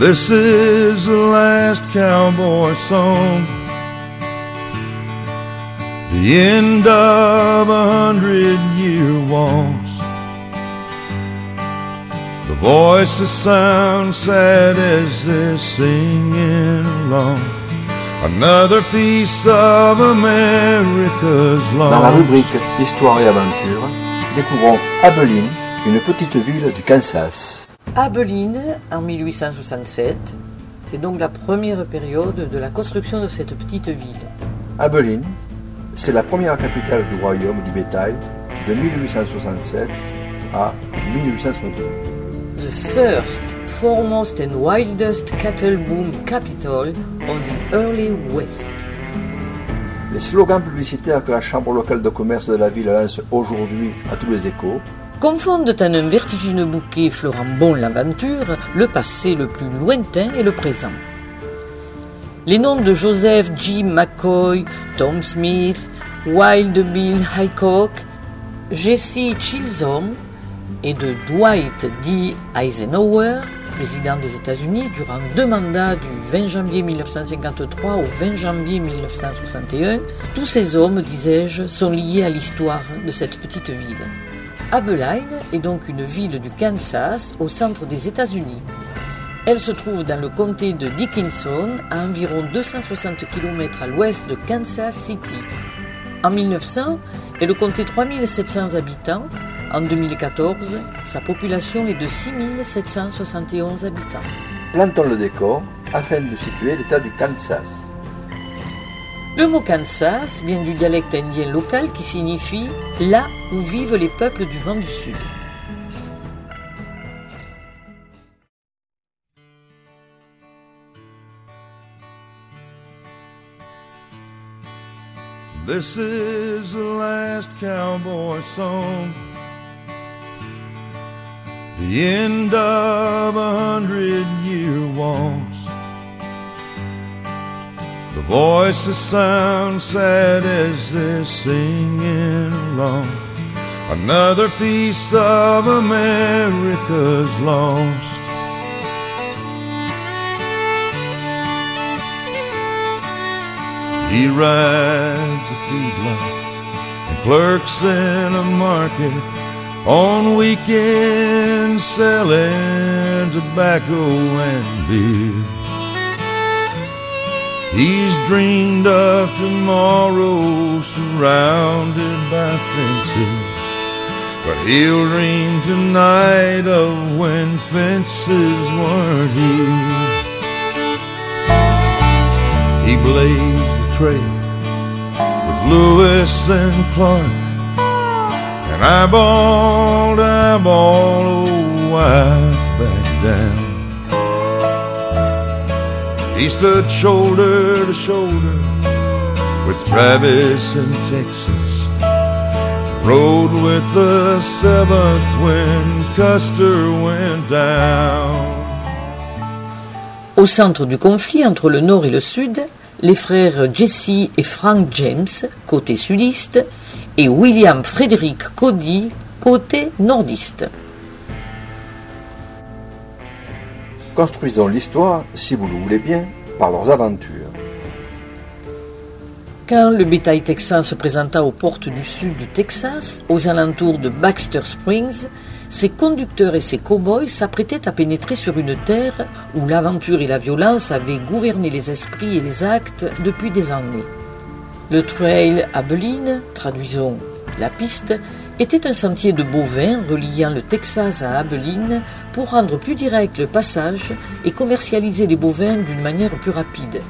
This is the last cowboy song. The end of a hundred year waltz. The voices sound sad as they're singing along. Another piece of America's Dans la rubrique Histoire et aventure, découvrons Abilene, une petite ville du Kansas. Abilene, en 1867, c'est donc la première période de la construction de cette petite ville. Abilene, c'est la première capitale du royaume du bétail de 1867 à 1872. The first, foremost and wildest cattle boom capital of the early West. Les slogans publicitaires que la chambre locale de commerce de la ville lance aujourd'hui à tous les échos confondent en un vertigineux bouquet fleurant bon l'aventure, le passé le plus lointain et le présent. Les noms de Joseph G. McCoy, Tom Smith, Wild Bill Hickok, Jesse Chisholm et de Dwight D. Eisenhower, président des États-Unis durant deux mandats du 20 janvier 1953 au 20 janvier 1961, tous ces hommes, disais-je, sont liés à l'histoire de cette petite ville. Abilene est donc une ville du Kansas au centre des États-Unis. Elle se trouve dans le comté de Dickinson, à environ 260 km à l'ouest de Kansas City. En 1900, elle comptait 3700 habitants. En 2014, sa population est de 6771 habitants. Plantons le décor afin de situer l'état du Kansas. Le mot Kansas vient du dialecte indien local qui signifie là où vivent les peuples du vent du sud. This is the last cowboy song. The end of a hundred year waltz. The voices sound sad as they're singing along. Another piece of America's lost. He rides a feedlot and clerks in a market on weekends selling tobacco and beer. He's dreamed of tomorrow surrounded by fences, but he'll dream tonight of when fences weren't here. He blazed the trail with Lewis and Clark, eyeball to eyeball, old wife back down. He stood shoulder to shoulder with Travis in Texas. Rode with the seventh when Custer went down. Au centre du conflit entre le nord et le sud, les frères Jesse et Frank James, côté sudiste, et William Frederick Cody, côté nordiste. Construisons l'histoire, si vous le voulez bien, par leurs aventures. Quand le bétail texan se présenta aux portes du sud du Texas, aux alentours de Baxter Springs, ses conducteurs et ses cow-boys s'apprêtaient à pénétrer sur une terre où l'aventure et la violence avaient gouverné les esprits et les actes depuis des années. Le trail Abilene, traduisons la piste, était un sentier de bovins reliant le Texas à Abilene pour rendre plus direct le passage et commercialiser les bovins d'une manière plus rapide.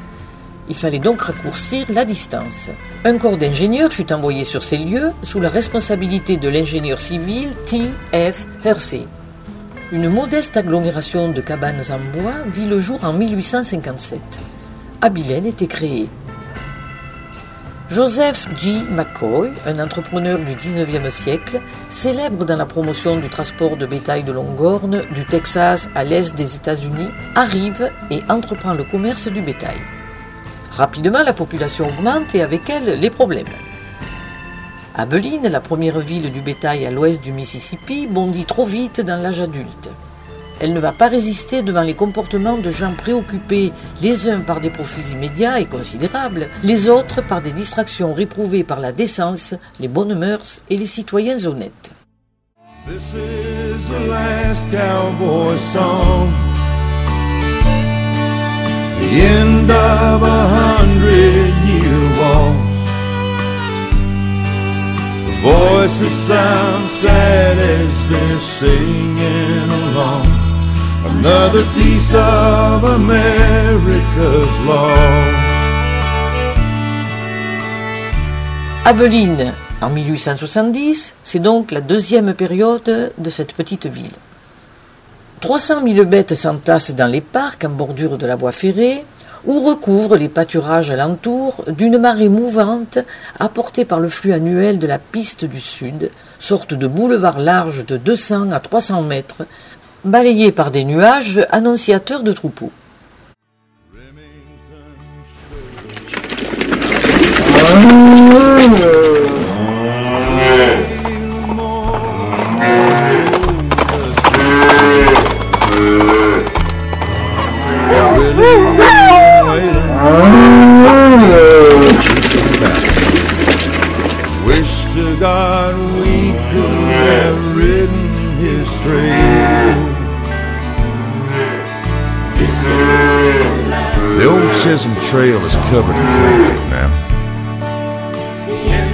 Il fallait donc raccourcir la distance. Un corps d'ingénieurs fut envoyé sur ces lieux sous la responsabilité de l'ingénieur civil T.F. Hersey. Une modeste agglomération de cabanes en bois vit le jour en 1857. Abilene était créée. Joseph G. McCoy, un entrepreneur du 19e siècle, célèbre dans la promotion du transport de bétail de Longhorn du Texas à l'est des États-Unis, arrive et entreprend le commerce du bétail. Rapidement, la population augmente et avec elle les problèmes. Abilene, la première ville du bétail à l'ouest du Mississippi, bondit trop vite dans l'âge adulte. Elle ne va pas résister devant les comportements de gens préoccupés, les uns par des profits immédiats et considérables, les autres par des distractions réprouvées par la décence, les bonnes mœurs et les citoyens honnêtes. Another piece of America's en 1870, c'est donc la deuxième période de cette petite ville. 300 000 bêtes s'entassent dans les parcs en bordure de la voie ferrée ou recouvrent les pâturages alentours d'une marée mouvante apportée par le flux annuel de la piste du sud, sorte de boulevard large de 200 à 300 mètres, balayé par des nuages annonciateurs de troupeaux. Trail is covered in concrete now.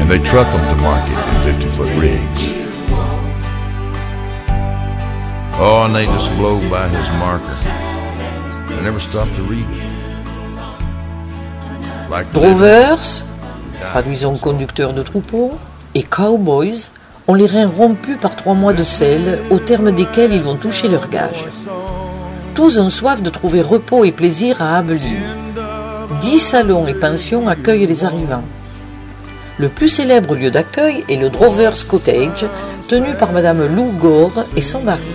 And they truck them to market in 50 foot rigs. Oh, and they just blow by his marker. I never stop to read it. Like Drovers, traduisons conducteurs de troupeaux, et cowboys ont les reins rompus par trois mois de sel, au terme desquels ils vont toucher leur gage. Tous ont soif de trouver repos et plaisir à Abilene. Dix salons et pensions accueillent les arrivants. Le plus célèbre lieu d'accueil est le Drovers Cottage, tenu par Madame Lou Gore et son mari.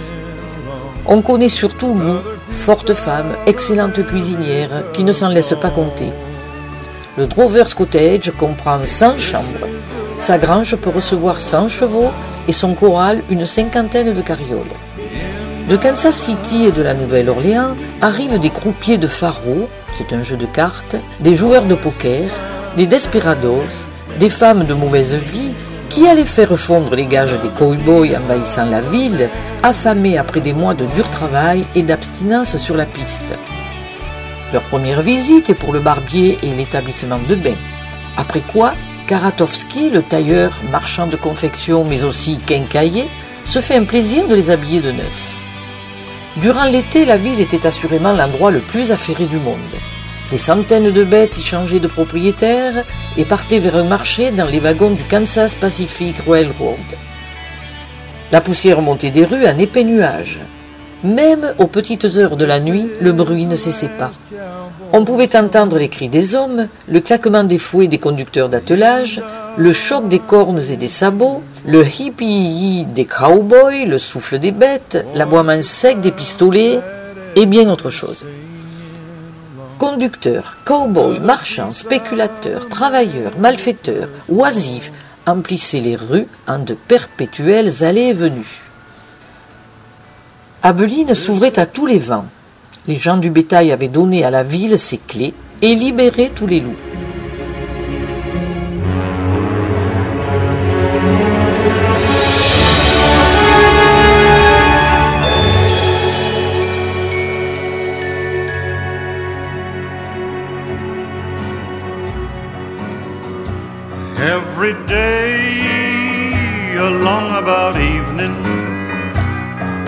On connaît surtout Lou, forte femme, excellente cuisinière, qui ne s'en laisse pas compter. Le Drovers Cottage comprend 100 chambres. Sa grange peut recevoir 100 chevaux et son corral une cinquantaine de carrioles. De Kansas City et de la Nouvelle-Orléans arrivent des croupiers de faro, c'est un jeu de cartes, des joueurs de poker, des desperados, des femmes de mauvaise vie qui allaient faire fondre les gages des cow-boys envahissant la ville, affamés après des mois de dur travail et d'abstinence sur la piste. Leur première visite est pour le barbier et l'établissement de bain. Après quoi, Karatowski, le tailleur, marchand de confection mais aussi quincailler, se fait un plaisir de les habiller de neuf. Durant l'été, la ville était assurément l'endroit le plus affairé du monde. Des centaines de bêtes y changeaient de propriétaire et partaient vers un marché dans les wagons du Kansas Pacific Railroad. La poussière montait des rues en épais nuages. Même aux petites heures de la nuit, le bruit ne cessait pas. On pouvait entendre les cris des hommes, le claquement des fouets des conducteurs d'attelage, le choc des cornes et des sabots, le hippie des cowboys, le souffle des bêtes, l'aboiement sec des pistolets et bien autre chose. Conducteurs, cowboys, marchands, spéculateurs, travailleurs, malfaiteurs, oisifs emplissaient les rues en de perpétuelles allées et venues. Abilene s'ouvrait à tous les vents. Les gens du bétail avaient donné à la ville ses clés et libéré tous les loups. Every day along about evening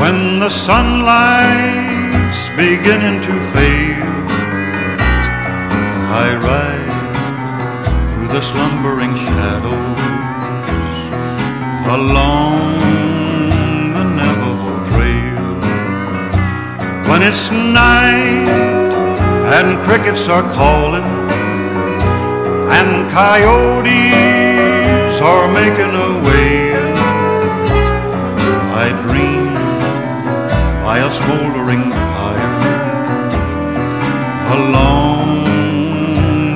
when the sunlight's beginning to fade I ride through the slumbering shadows along the Navajo Trail. When it's night and crickets are calling and coyotes are making a wail. I dream by a smoldering fire along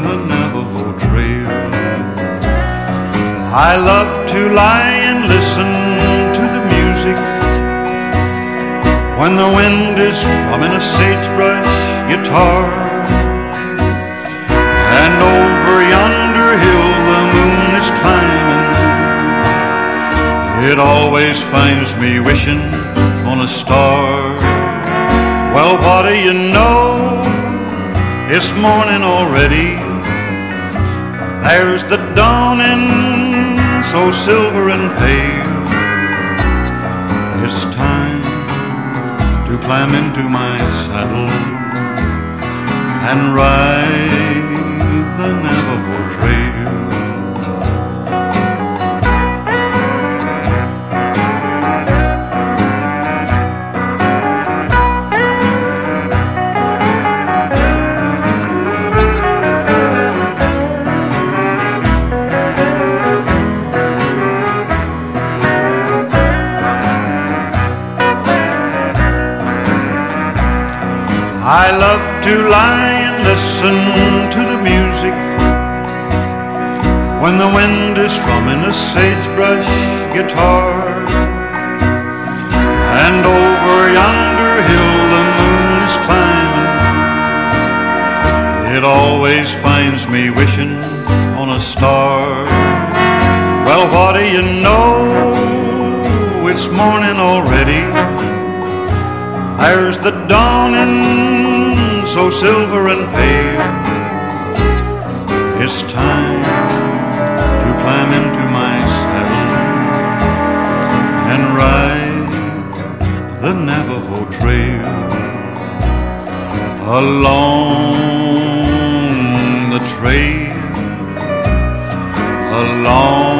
the Navajo Trail. I love to lie and listen to the music when the wind is strumming a sagebrush guitar. Over yonder hill the moon is climbing. It always finds me wishing on a star. Well, what do you know? It's morning already. There's the dawning, so silver and pale. It's time to climb into my saddle and ride I love to lie and listen to the music when the wind is strumming a sagebrush guitar. And over yonder hill the moon is climbing. It always finds me wishing on a star. Well, what do you know? It's morning already. There's the dawning, so silver and pale. It's time to climb into my saddle and ride the Navajo Trail along the trail, along